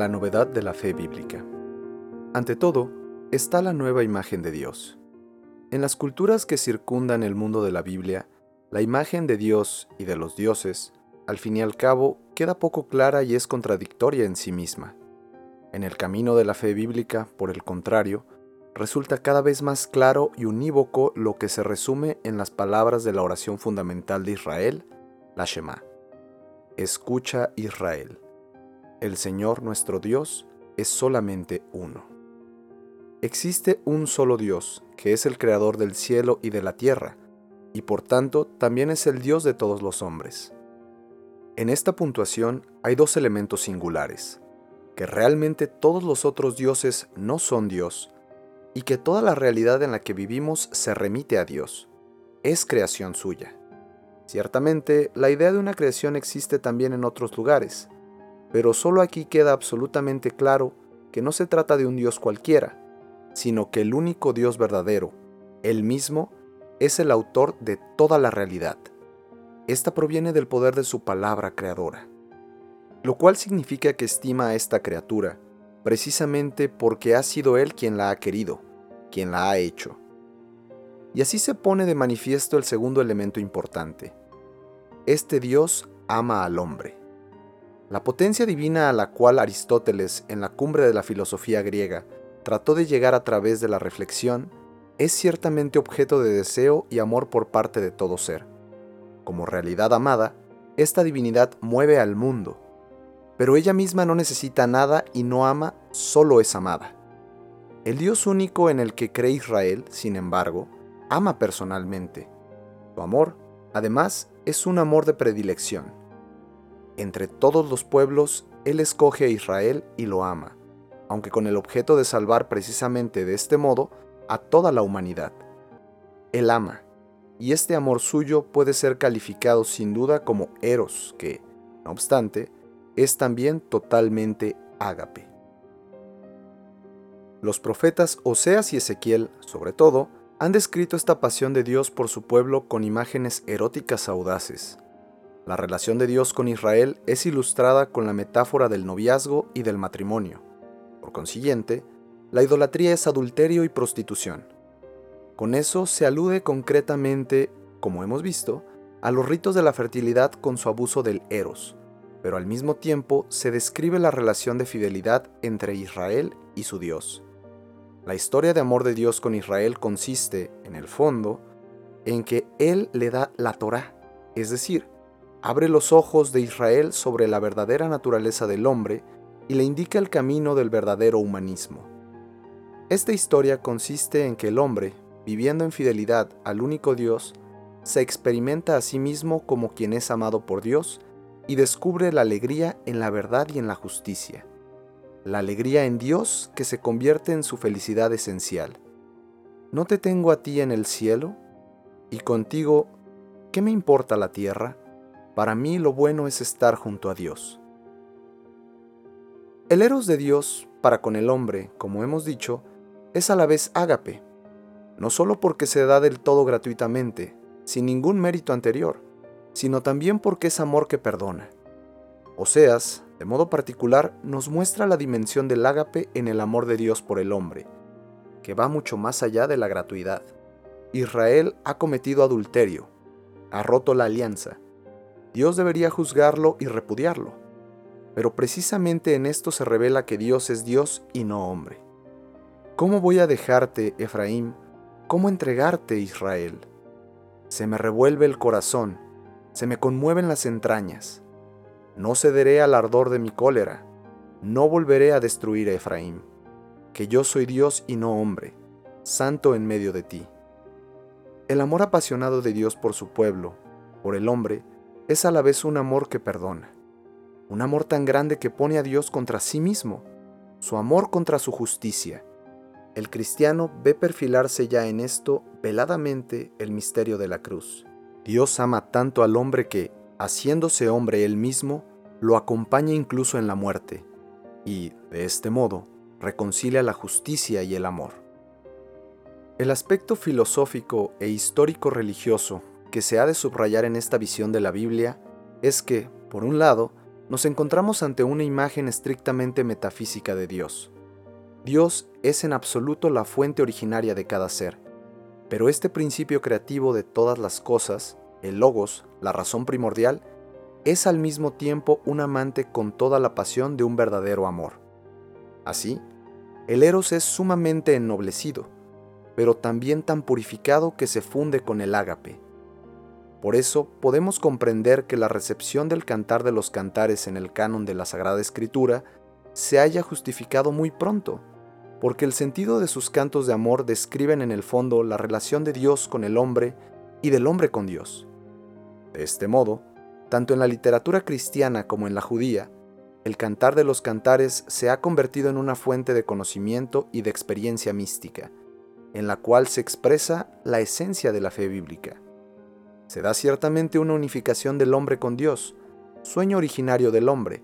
la novedad de la fe bíblica. Ante todo, está la nueva imagen de Dios. En las culturas que circundan el mundo de la Biblia, la imagen de Dios y de los dioses, al fin y al cabo, queda poco clara y es contradictoria en sí misma. En el camino de la fe bíblica, por el contrario, resulta cada vez más claro y unívoco lo que se resume en las palabras de la oración fundamental de Israel, la Shema. Escucha Israel. El Señor nuestro Dios es solamente uno. Existe un solo Dios, que es el creador del cielo y de la tierra, y por tanto también es el Dios de todos los hombres. En esta puntuación hay dos elementos singulares, que realmente todos los otros dioses no son Dios, y que toda la realidad en la que vivimos se remite a Dios, es creación suya. Ciertamente, la idea de una creación existe también en otros lugares, pero solo aquí queda absolutamente claro que no se trata de un Dios cualquiera, sino que el único Dios verdadero, Él mismo, es el autor de toda la realidad. Esta proviene del poder de su palabra creadora, lo cual significa que estima a esta criatura precisamente porque ha sido Él quien la ha querido, quien la ha hecho. Y así se pone de manifiesto el segundo elemento importante. Este Dios ama al hombre. La potencia divina a la cual Aristóteles, en la cumbre de la filosofía griega, trató de llegar a través de la reflexión, es ciertamente objeto de deseo y amor por parte de todo ser. Como realidad amada, esta divinidad mueve al mundo, pero ella misma no necesita nada y no ama, solo es amada. El Dios único en el que cree Israel, sin embargo, ama personalmente. Su amor, además, es un amor de predilección. Entre todos los pueblos, Él escoge a Israel y lo ama aunque con el objeto de salvar precisamente de este modo a toda la humanidad. Él ama, y este amor suyo puede ser calificado sin duda como eros, que, no obstante, es también totalmente ágape. Los profetas Oseas y Ezequiel, sobre todo, han descrito esta pasión de Dios por su pueblo con imágenes eróticas audaces. La relación de Dios con Israel es ilustrada con la metáfora del noviazgo y del matrimonio. Por consiguiente, la idolatría es adulterio y prostitución. Con eso se alude concretamente, como hemos visto, a los ritos de la fertilidad con su abuso del eros, pero al mismo tiempo se describe la relación de fidelidad entre Israel y su Dios. La historia de amor de Dios con Israel consiste, en el fondo, en que Él le da la Torá, es decir, abre los ojos de Israel sobre la verdadera naturaleza del hombre y le indica el camino del verdadero humanismo. Esta historia consiste en que el hombre, viviendo en fidelidad al único Dios, se experimenta a sí mismo como quien es amado por Dios y descubre la alegría en la verdad y en la justicia. La alegría en Dios que se convierte en su felicidad esencial. ¿No te tengo a ti en el cielo? Y contigo, ¿qué me importa la tierra? Para mí lo bueno es estar junto a Dios. El eros de Dios para con el hombre, como hemos dicho, es a la vez ágape, no solo porque se da del todo gratuitamente, sin ningún mérito anterior, sino también porque es amor que perdona. Oseas, de modo particular, nos muestra la dimensión del ágape en el amor de Dios por el hombre, que va mucho más allá de la gratuidad. Israel ha cometido adulterio, ha roto la alianza. Dios debería juzgarlo y repudiarlo pero precisamente en esto se revela que Dios es Dios y no hombre. ¿Cómo voy a dejarte, Efraín? ¿Cómo entregarte, Israel? Se me revuelve el corazón, se me conmueven las entrañas. No cederé al ardor de mi cólera, no volveré a destruir a Efraín, que yo soy Dios y no hombre, santo en medio de ti. El amor apasionado de Dios por su pueblo, por el hombre, es a la vez un amor que perdona un amor tan grande que pone a Dios contra sí mismo, su amor contra su justicia. El cristiano ve perfilarse ya en esto veladamente el misterio de la cruz. Dios ama tanto al hombre que, haciéndose hombre él mismo, lo acompaña incluso en la muerte, y, de este modo, reconcilia la justicia y el amor. El aspecto filosófico e histórico religioso que se ha de subrayar en esta visión de la Biblia es que, por un lado, nos encontramos ante una imagen estrictamente metafísica de Dios. Dios es en absoluto la fuente originaria de cada ser, pero este principio creativo de todas las cosas, el logos, la razón primordial, es al mismo tiempo un amante con toda la pasión de un verdadero amor. Así, el eros es sumamente ennoblecido, pero también tan purificado que se funde con el ágape. Por eso podemos comprender que la recepción del cantar de los cantares en el canon de la Sagrada Escritura se haya justificado muy pronto, porque el sentido de sus cantos de amor describen en el fondo la relación de Dios con el hombre y del hombre con Dios. De este modo, tanto en la literatura cristiana como en la judía, el cantar de los cantares se ha convertido en una fuente de conocimiento y de experiencia mística, en la cual se expresa la esencia de la fe bíblica. Se da ciertamente una unificación del hombre con Dios, sueño originario del hombre,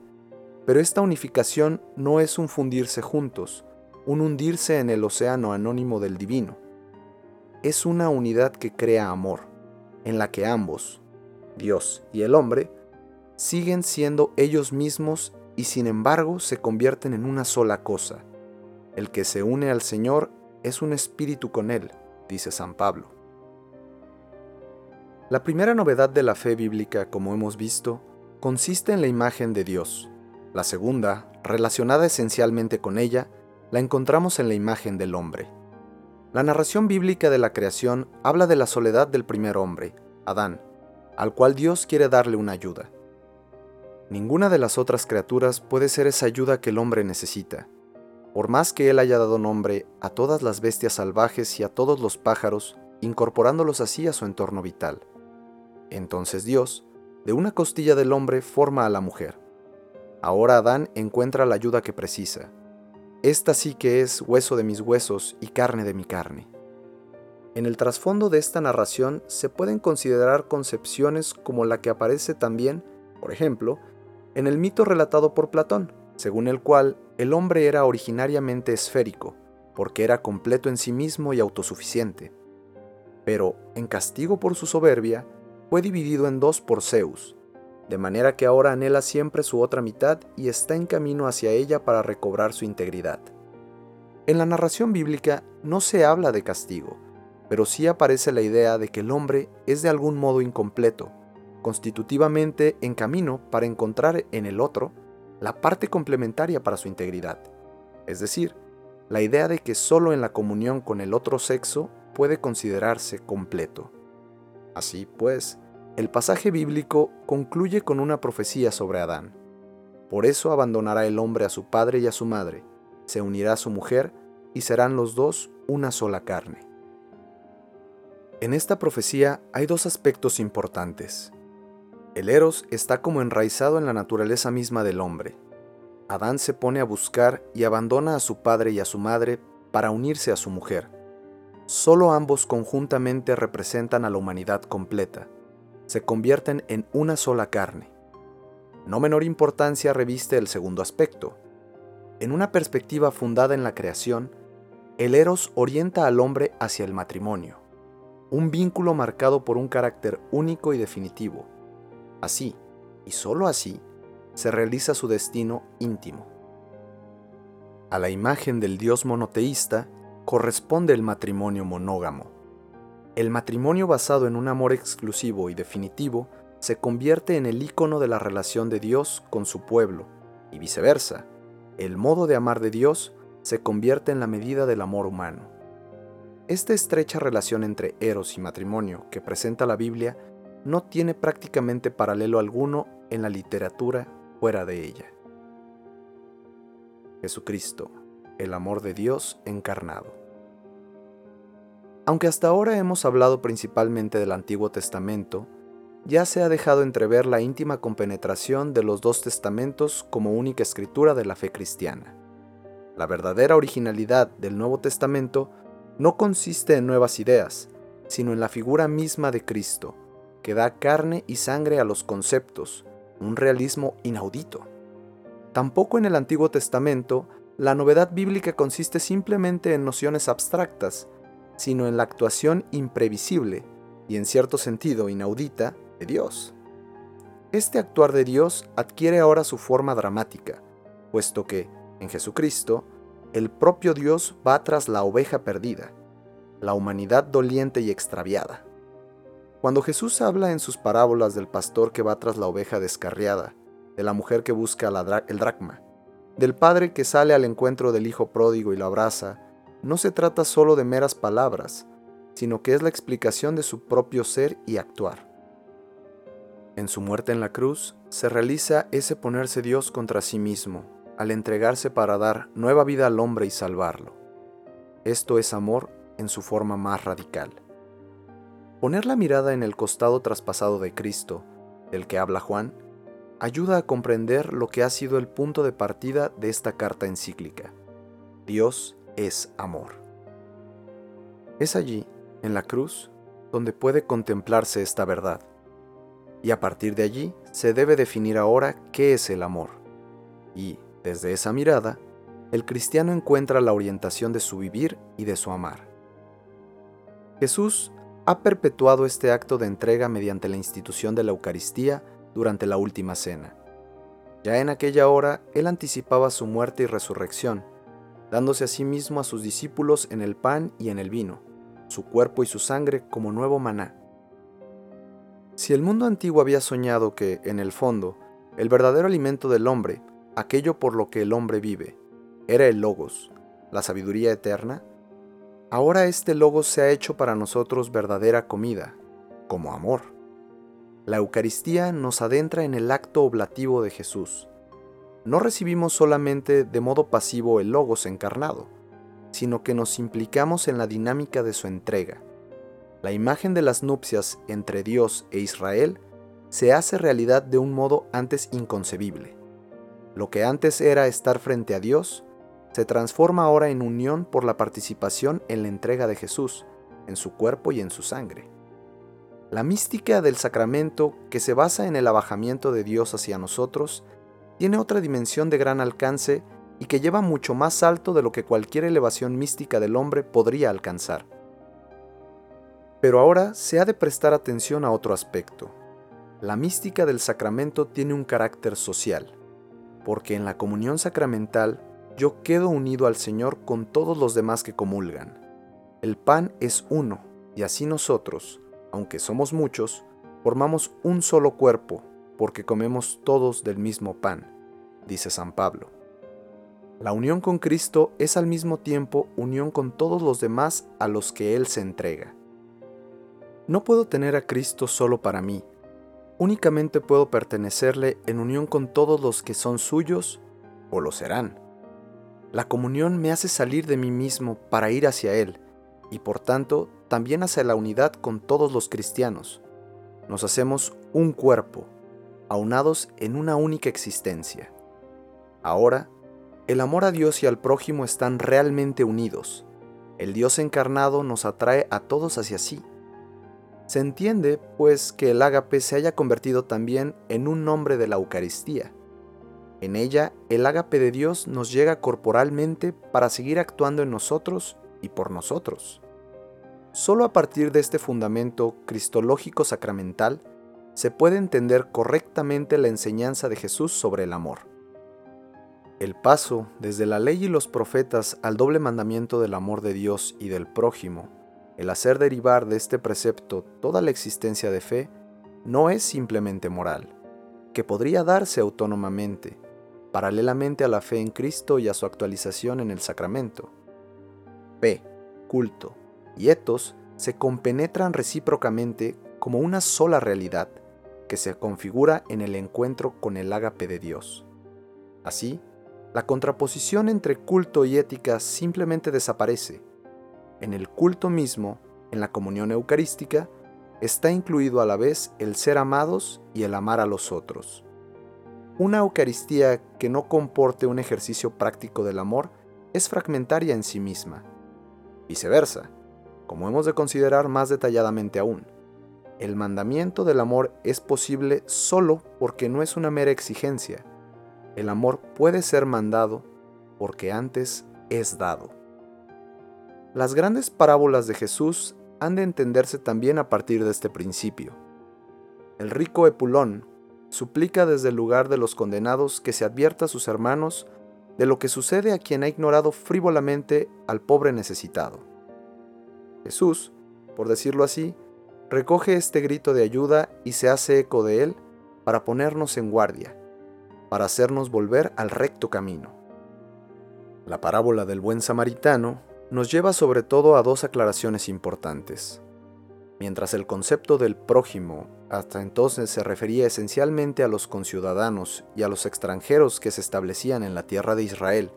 pero esta unificación no es un fundirse juntos, un hundirse en el océano anónimo del divino. Es una unidad que crea amor, en la que ambos, Dios y el hombre, siguen siendo ellos mismos y sin embargo se convierten en una sola cosa. El que se une al Señor es un espíritu con Él, dice San Pablo. La primera novedad de la fe bíblica, como hemos visto, consiste en la imagen de Dios. La segunda, relacionada esencialmente con ella, la encontramos en la imagen del hombre. La narración bíblica de la creación habla de la soledad del primer hombre, Adán, al cual Dios quiere darle una ayuda. Ninguna de las otras criaturas puede ser esa ayuda que el hombre necesita. Por más que él haya dado nombre a todas las bestias salvajes y a todos los pájaros, incorporándolos así a su entorno vital. Entonces Dios, de una costilla del hombre, forma a la mujer. Ahora Adán encuentra la ayuda que precisa. Esta sí que es hueso de mis huesos y carne de mi carne. En el trasfondo de esta narración se pueden considerar concepciones como la que aparece también, por ejemplo, en el mito relatado por Platón, según el cual el hombre era originariamente esférico, porque era completo en sí mismo y autosuficiente. Pero, en castigo por su soberbia, fue dividido en dos por Zeus, de manera que ahora anhela siempre su otra mitad y está en camino hacia ella para recobrar su integridad. En la narración bíblica no se habla de castigo, pero sí aparece la idea de que el hombre es de algún modo incompleto, constitutivamente en camino para encontrar en el otro la parte complementaria para su integridad. Es decir, la idea de que solo en la comunión con el otro sexo puede considerarse completo. Así pues, el pasaje bíblico concluye con una profecía sobre Adán. Por eso abandonará el hombre a su padre y a su madre, se unirá a su mujer y serán los dos una sola carne. En esta profecía hay dos aspectos importantes. El eros está como enraizado en la naturaleza misma del hombre. Adán se pone a buscar y abandona a su padre y a su madre para unirse a su mujer. Solo ambos conjuntamente representan a la humanidad completa. Se convierten en una sola carne. No menor importancia reviste el segundo aspecto. En una perspectiva fundada en la creación, el eros orienta al hombre hacia el matrimonio un vínculo marcado por un carácter único y definitivo. Así, y sólo así, se realiza su destino íntimo. A la imagen del Dios monoteísta corresponde el matrimonio monógamo. El matrimonio basado en un amor exclusivo y definitivo se convierte en el icono de la relación de Dios con su pueblo, y viceversa, el modo de amar de Dios se convierte en la medida del amor humano. Esta estrecha relación entre eros y matrimonio que presenta la Biblia no tiene prácticamente paralelo alguno en la literatura fuera de ella. Jesucristo, el amor de Dios encarnado. Aunque hasta ahora hemos hablado principalmente del Antiguo Testamento, ya se ha dejado entrever la íntima compenetración de los dos testamentos como única escritura de la fe cristiana. La verdadera originalidad del Nuevo Testamento no consiste en nuevas ideas, sino en la figura misma de Cristo, que da carne y sangre a los conceptos, un realismo inaudito. Tampoco en el Antiguo Testamento la novedad bíblica consiste simplemente en nociones abstractas, sino en la actuación imprevisible y en cierto sentido inaudita de Dios. Este actuar de Dios adquiere ahora su forma dramática, puesto que, en Jesucristo, el propio Dios va tras la oveja perdida, la humanidad doliente y extraviada. Cuando Jesús habla en sus parábolas del pastor que va tras la oveja descarriada, de la mujer que busca el dracma, del padre que sale al encuentro del hijo pródigo y lo abraza, no se trata solo de meras palabras, sino que es la explicación de su propio ser y actuar. En su muerte en la cruz se realiza ese ponerse Dios contra sí mismo, al entregarse para dar nueva vida al hombre y salvarlo. Esto es amor en su forma más radical. Poner la mirada en el costado traspasado de Cristo, del que habla Juan, ayuda a comprender lo que ha sido el punto de partida de esta carta encíclica. Dios es amor. Es allí, en la cruz, donde puede contemplarse esta verdad. Y a partir de allí se debe definir ahora qué es el amor. Y, desde esa mirada, el cristiano encuentra la orientación de su vivir y de su amar. Jesús ha perpetuado este acto de entrega mediante la institución de la Eucaristía durante la última cena. Ya en aquella hora él anticipaba su muerte y resurrección, dándose a sí mismo a sus discípulos en el pan y en el vino, su cuerpo y su sangre como nuevo maná. Si el mundo antiguo había soñado que, en el fondo, el verdadero alimento del hombre, aquello por lo que el hombre vive, era el logos, la sabiduría eterna, ahora este logos se ha hecho para nosotros verdadera comida, como amor. La Eucaristía nos adentra en el acto oblativo de Jesús. No recibimos solamente de modo pasivo el Logos encarnado, sino que nos implicamos en la dinámica de su entrega. La imagen de las nupcias entre Dios e Israel se hace realidad de un modo antes inconcebible. Lo que antes era estar frente a Dios, se transforma ahora en unión por la participación en la entrega de Jesús, en su cuerpo y en su sangre. La mística del sacramento, que se basa en el abajamiento de Dios hacia nosotros, tiene otra dimensión de gran alcance y que lleva mucho más alto de lo que cualquier elevación mística del hombre podría alcanzar. Pero ahora se ha de prestar atención a otro aspecto. La mística del sacramento tiene un carácter social, porque en la comunión sacramental yo quedo unido al Señor con todos los demás que comulgan. El pan es uno, y así nosotros, aunque somos muchos, formamos un solo cuerpo, porque comemos todos del mismo pan, dice San Pablo. La unión con Cristo es al mismo tiempo unión con todos los demás a los que Él se entrega. No puedo tener a Cristo solo para mí, únicamente puedo pertenecerle en unión con todos los que son suyos o lo serán. La comunión me hace salir de mí mismo para ir hacia Él, y por tanto también hacia la unidad con todos los cristianos. Nos hacemos un cuerpo, aunados en una única existencia. Ahora, el amor a Dios y al prójimo están realmente unidos. El Dios encarnado nos atrae a todos hacia sí. Se entiende, pues, que el ágape se haya convertido también en un nombre de la Eucaristía. En ella, el ágape de Dios nos llega corporalmente para seguir actuando en nosotros y por nosotros. Solo a partir de este fundamento cristológico sacramental se puede entender correctamente la enseñanza de Jesús sobre el amor. El paso desde la ley y los profetas al doble mandamiento del amor de Dios y del prójimo, el hacer derivar de este precepto toda la existencia de fe, no es simplemente moral, que podría darse autónomamente, paralelamente a la fe en Cristo y a su actualización en el sacramento. Fe, culto, y etos se compenetran recíprocamente como una sola realidad que se configura en el encuentro con el ágape de Dios. Así, la contraposición entre culto y ética simplemente desaparece. En el culto mismo, en la comunión eucarística, está incluido a la vez el ser amados y el amar a los otros. Una Eucaristía que no comporte un ejercicio práctico del amor es fragmentaria en sí misma. Viceversa, como hemos de considerar más detalladamente aún. El mandamiento del amor es posible solo porque no es una mera exigencia. El amor puede ser mandado porque antes es dado. Las grandes parábolas de Jesús han de entenderse también a partir de este principio. El rico Epulón, suplica desde el lugar de los condenados que se advierta a sus hermanos de lo que sucede a quien ha ignorado frívolamente al pobre necesitado. Jesús, por decirlo así, recoge este grito de ayuda y se hace eco de él para ponernos en guardia, para hacernos volver al recto camino. La parábola del buen samaritano nos lleva sobre todo a dos aclaraciones importantes. Mientras el concepto del prójimo hasta entonces se refería esencialmente a los conciudadanos y a los extranjeros que se establecían en la tierra de Israel,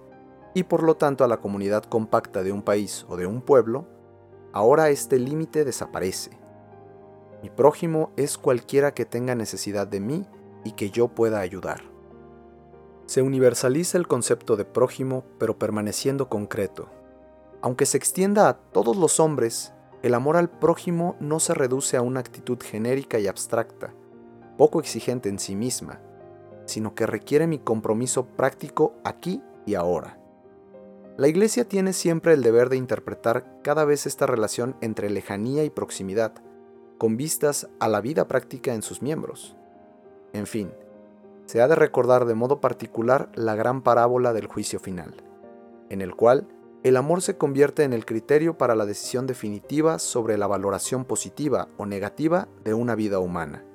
y por lo tanto a la comunidad compacta de un país o de un pueblo, ahora este límite desaparece. Mi prójimo es cualquiera que tenga necesidad de mí y que yo pueda ayudar. Se universaliza el concepto de prójimo pero permaneciendo concreto. Aunque se extienda a todos los hombres, el amor al prójimo no se reduce a una actitud genérica y abstracta, poco exigente en sí misma, sino que requiere mi compromiso práctico aquí y ahora. La Iglesia tiene siempre el deber de interpretar cada vez esta relación entre lejanía y proximidad, con vistas a la vida práctica en sus miembros. En fin, se ha de recordar de modo particular la gran parábola del juicio final, en el cual el amor se convierte en el criterio para la decisión definitiva sobre la valoración positiva o negativa de una vida humana.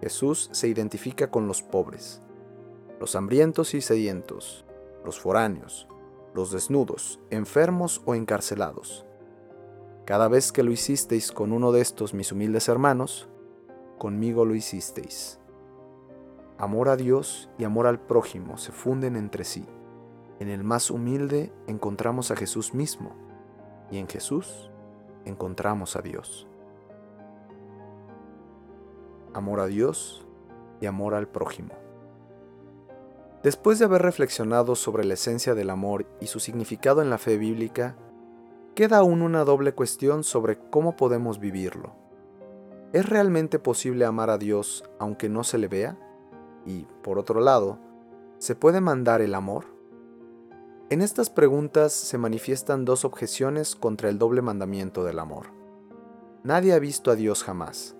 Jesús se identifica con los pobres, los hambrientos y sedientos, los foráneos, los desnudos, enfermos o encarcelados. Cada vez que lo hicisteis con uno de estos mis humildes hermanos, conmigo lo hicisteis. Amor a Dios y amor al prójimo se funden entre sí. En el más humilde encontramos a Jesús mismo y en Jesús encontramos a Dios. Amor a Dios y amor al prójimo. Después de haber reflexionado sobre la esencia del amor y su significado en la fe bíblica, queda aún una doble cuestión sobre cómo podemos vivirlo. ¿Es realmente posible amar a Dios aunque no se le vea? Y, por otro lado, ¿se puede mandar el amor? En estas preguntas se manifiestan dos objeciones contra el doble mandamiento del amor. Nadie ha visto a Dios jamás.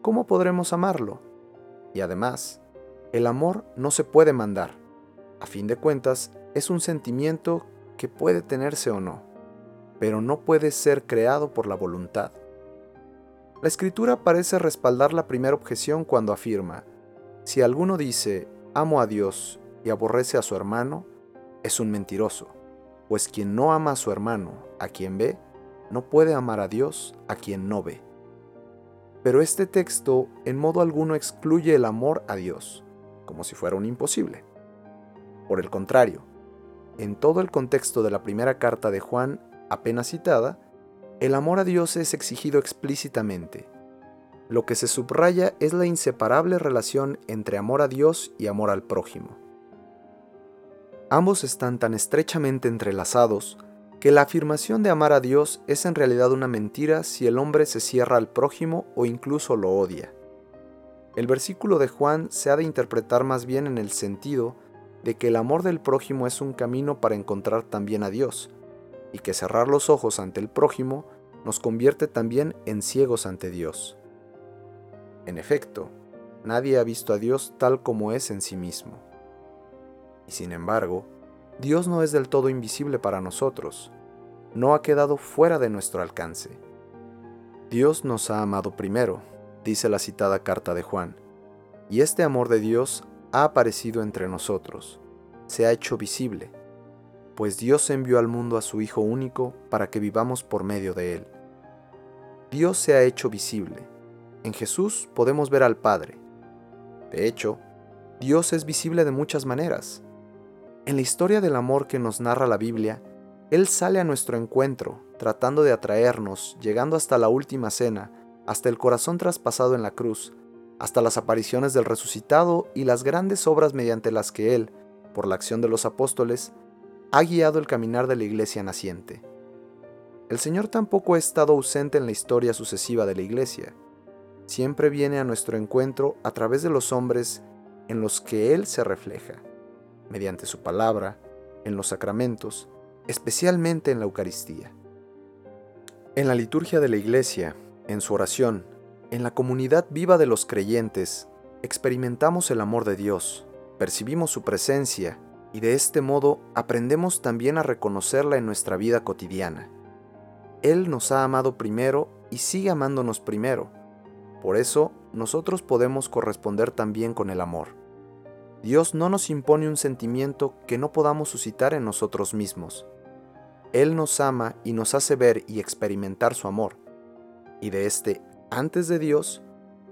¿Cómo podremos amarlo? Y además, el amor no se puede mandar. A fin de cuentas, es un sentimiento que puede tenerse o no, pero no puede ser creado por la voluntad. La escritura parece respaldar la primera objeción cuando afirma, si alguno dice, amo a Dios y aborrece a su hermano, es un mentiroso, pues quien no ama a su hermano, a quien ve, no puede amar a Dios, a quien no ve. Pero este texto en modo alguno excluye el amor a Dios, como si fuera un imposible. Por el contrario, en todo el contexto de la primera carta de Juan, apenas citada, el amor a Dios es exigido explícitamente. Lo que se subraya es la inseparable relación entre amor a Dios y amor al prójimo. Ambos están tan estrechamente entrelazados que la afirmación de amar a Dios es en realidad una mentira si el hombre se cierra al prójimo o incluso lo odia. El versículo de Juan se ha de interpretar más bien en el sentido de que el amor del prójimo es un camino para encontrar también a Dios, y que cerrar los ojos ante el prójimo nos convierte también en ciegos ante Dios. En efecto, nadie ha visto a Dios tal como es en sí mismo. Y sin embargo, Dios no es del todo invisible para nosotros, no ha quedado fuera de nuestro alcance. Dios nos ha amado primero, dice la citada carta de Juan, y este amor de Dios ha aparecido entre nosotros, se ha hecho visible, pues Dios envió al mundo a su Hijo único para que vivamos por medio de Él. Dios se ha hecho visible. En Jesús podemos ver al Padre. De hecho, Dios es visible de muchas maneras. En la historia del amor que nos narra la Biblia, Él sale a nuestro encuentro, tratando de atraernos, llegando hasta la última cena, hasta el corazón traspasado en la cruz, hasta las apariciones del resucitado y las grandes obras mediante las que Él, por la acción de los apóstoles, ha guiado el caminar de la iglesia naciente. El Señor tampoco ha estado ausente en la historia sucesiva de la iglesia. Siempre viene a nuestro encuentro a través de los hombres en los que Él se refleja mediante su palabra, en los sacramentos, especialmente en la Eucaristía. En la liturgia de la Iglesia, en su oración, en la comunidad viva de los creyentes, experimentamos el amor de Dios, percibimos su presencia y de este modo aprendemos también a reconocerla en nuestra vida cotidiana. Él nos ha amado primero y sigue amándonos primero. Por eso nosotros podemos corresponder también con el amor. Dios no nos impone un sentimiento que no podamos suscitar en nosotros mismos. Él nos ama y nos hace ver y experimentar su amor. Y de este antes de Dios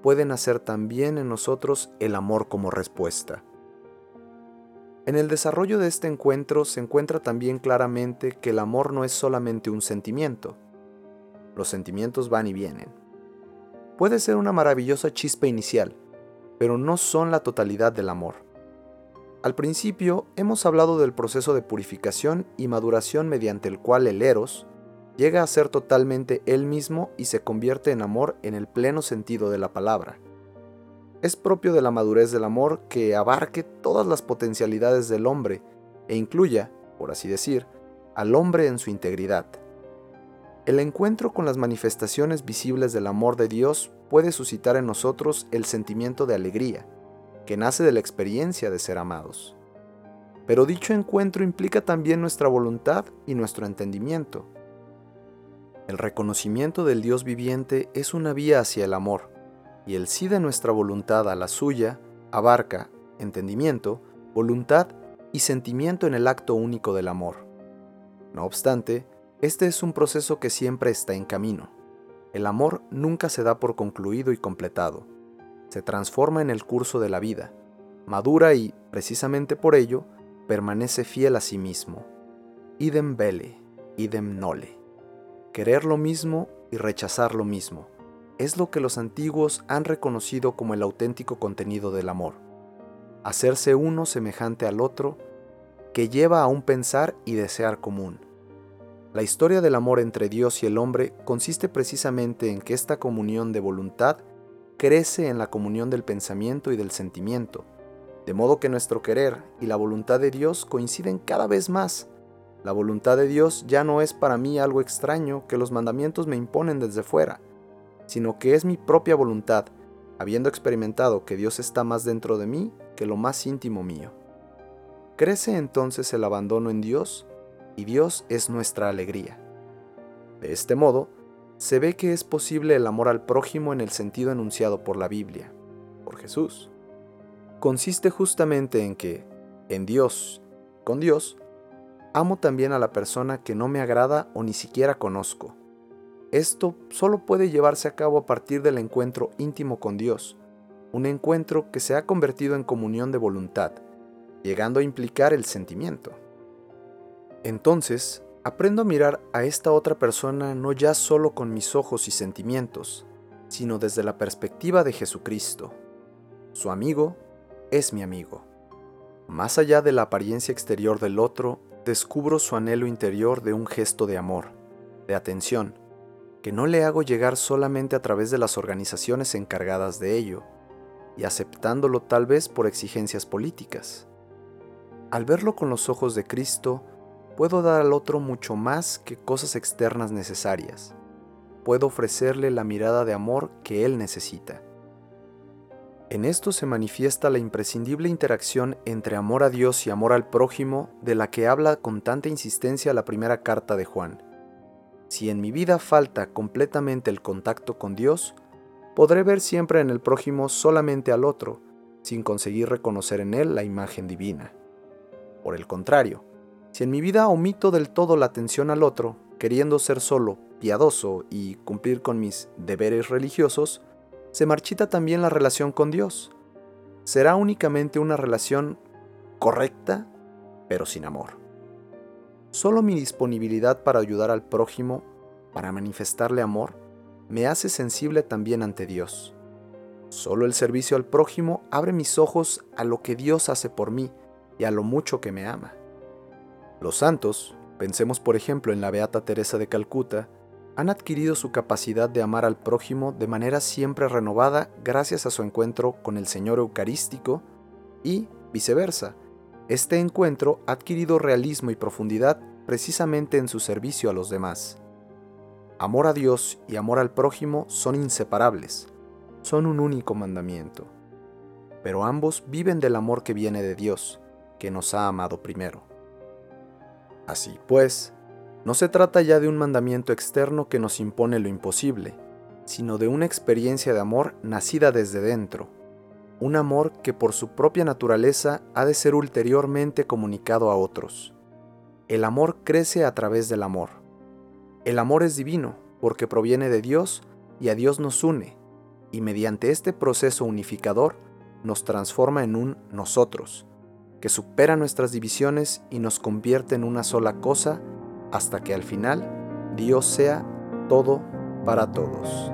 puede nacer también en nosotros el amor como respuesta. En el desarrollo de este encuentro se encuentra también claramente que el amor no es solamente un sentimiento. Los sentimientos van y vienen. Puede ser una maravillosa chispa inicial, pero no son la totalidad del amor. Al principio hemos hablado del proceso de purificación y maduración mediante el cual el eros llega a ser totalmente él mismo y se convierte en amor en el pleno sentido de la palabra. Es propio de la madurez del amor que abarque todas las potencialidades del hombre e incluya, por así decir, al hombre en su integridad. El encuentro con las manifestaciones visibles del amor de Dios puede suscitar en nosotros el sentimiento de alegría, que nace de la experiencia de ser amados. Pero dicho encuentro implica también nuestra voluntad y nuestro entendimiento. El reconocimiento del Dios viviente es una vía hacia el amor, y el sí de nuestra voluntad a la suya abarca entendimiento, voluntad y sentimiento en el acto único del amor. No obstante, este es un proceso que siempre está en camino. El amor nunca se da por concluido y completado. Se transforma en el curso de la vida, madura y, precisamente por ello, permanece fiel a sí mismo. Idem vele, idem nole. Querer lo mismo y rechazar lo mismo es lo que los antiguos han reconocido como el auténtico contenido del amor. Hacerse uno semejante al otro que lleva a un pensar y desear común. La historia del amor entre Dios y el hombre consiste precisamente en que esta comunión de voluntad crece en la comunión del pensamiento y del sentimiento, de modo que nuestro querer y la voluntad de Dios coinciden cada vez más. La voluntad de Dios ya no es para mí algo extraño que los mandamientos me imponen desde fuera, sino que es mi propia voluntad, habiendo experimentado que Dios está más dentro de mí que lo más íntimo mío. Crece entonces el abandono en Dios y Dios es nuestra alegría. De este modo, se ve que es posible el amor al prójimo en el sentido enunciado por la Biblia, por Jesús. Consiste justamente en que, en Dios, con Dios, amo también a la persona que no me agrada o ni siquiera conozco esto solo puede llevarse a cabo a partir del encuentro íntimo con Dios, un encuentro que se ha convertido en comunión de voluntad, llegando a implicar el sentimiento. Entonces, aprendo a mirar a esta otra persona no ya solo con mis ojos y sentimientos, sino desde la perspectiva de Jesucristo. Su amigo es mi amigo. Más allá de la apariencia exterior del otro, descubro su anhelo interior de un gesto de amor, de atención, que no le hago llegar solamente a través de las organizaciones encargadas de ello, y aceptándolo tal vez por exigencias políticas. Al verlo con los ojos de Cristo, puedo dar al otro mucho más que cosas externas necesarias. Puedo ofrecerle la mirada de amor que él necesita. En esto se manifiesta la imprescindible interacción entre amor a Dios y amor al prójimo de la que habla con tanta insistencia la primera carta de Juan. Si en mi vida falta completamente el contacto con Dios, podré ver siempre en el prójimo solamente al otro, sin conseguir reconocer en él la imagen divina. Por el contrario, si en mi vida omito del todo la atención al otro, queriendo ser solo piadoso y cumplir con mis deberes religiosos, se marchita también la relación con Dios. Será únicamente una relación correcta, pero sin amor. Solo mi disponibilidad para ayudar al prójimo, para manifestarle amor, me hace sensible también ante Dios. Solo el servicio al prójimo abre mis ojos a lo que Dios hace por mí y a lo mucho que me ama. Los santos, pensemos por ejemplo en la Beata Teresa de Calcuta, han adquirido su capacidad de amar al prójimo de manera siempre renovada gracias a su encuentro con el Señor Eucarístico y, viceversa, este encuentro ha adquirido realismo y profundidad precisamente en su servicio a los demás. Amor a Dios y amor al prójimo son inseparables, son un único mandamiento. pero ambos viven del amor que viene de Dios, que nos ha amado primero. Así pues, no se trata ya de un mandamiento externo que nos impone lo imposible, sino de una experiencia de amor nacida desde dentro, un amor que por su propia naturaleza ha de ser ulteriormente comunicado a otros. El amor crece a través del amor. El amor es divino porque proviene de Dios y a Dios nos une, y mediante este proceso unificador nos transforma en un nosotros, que supera nuestras divisiones y nos convierte en una sola cosa hasta que al final Dios sea todo para todos.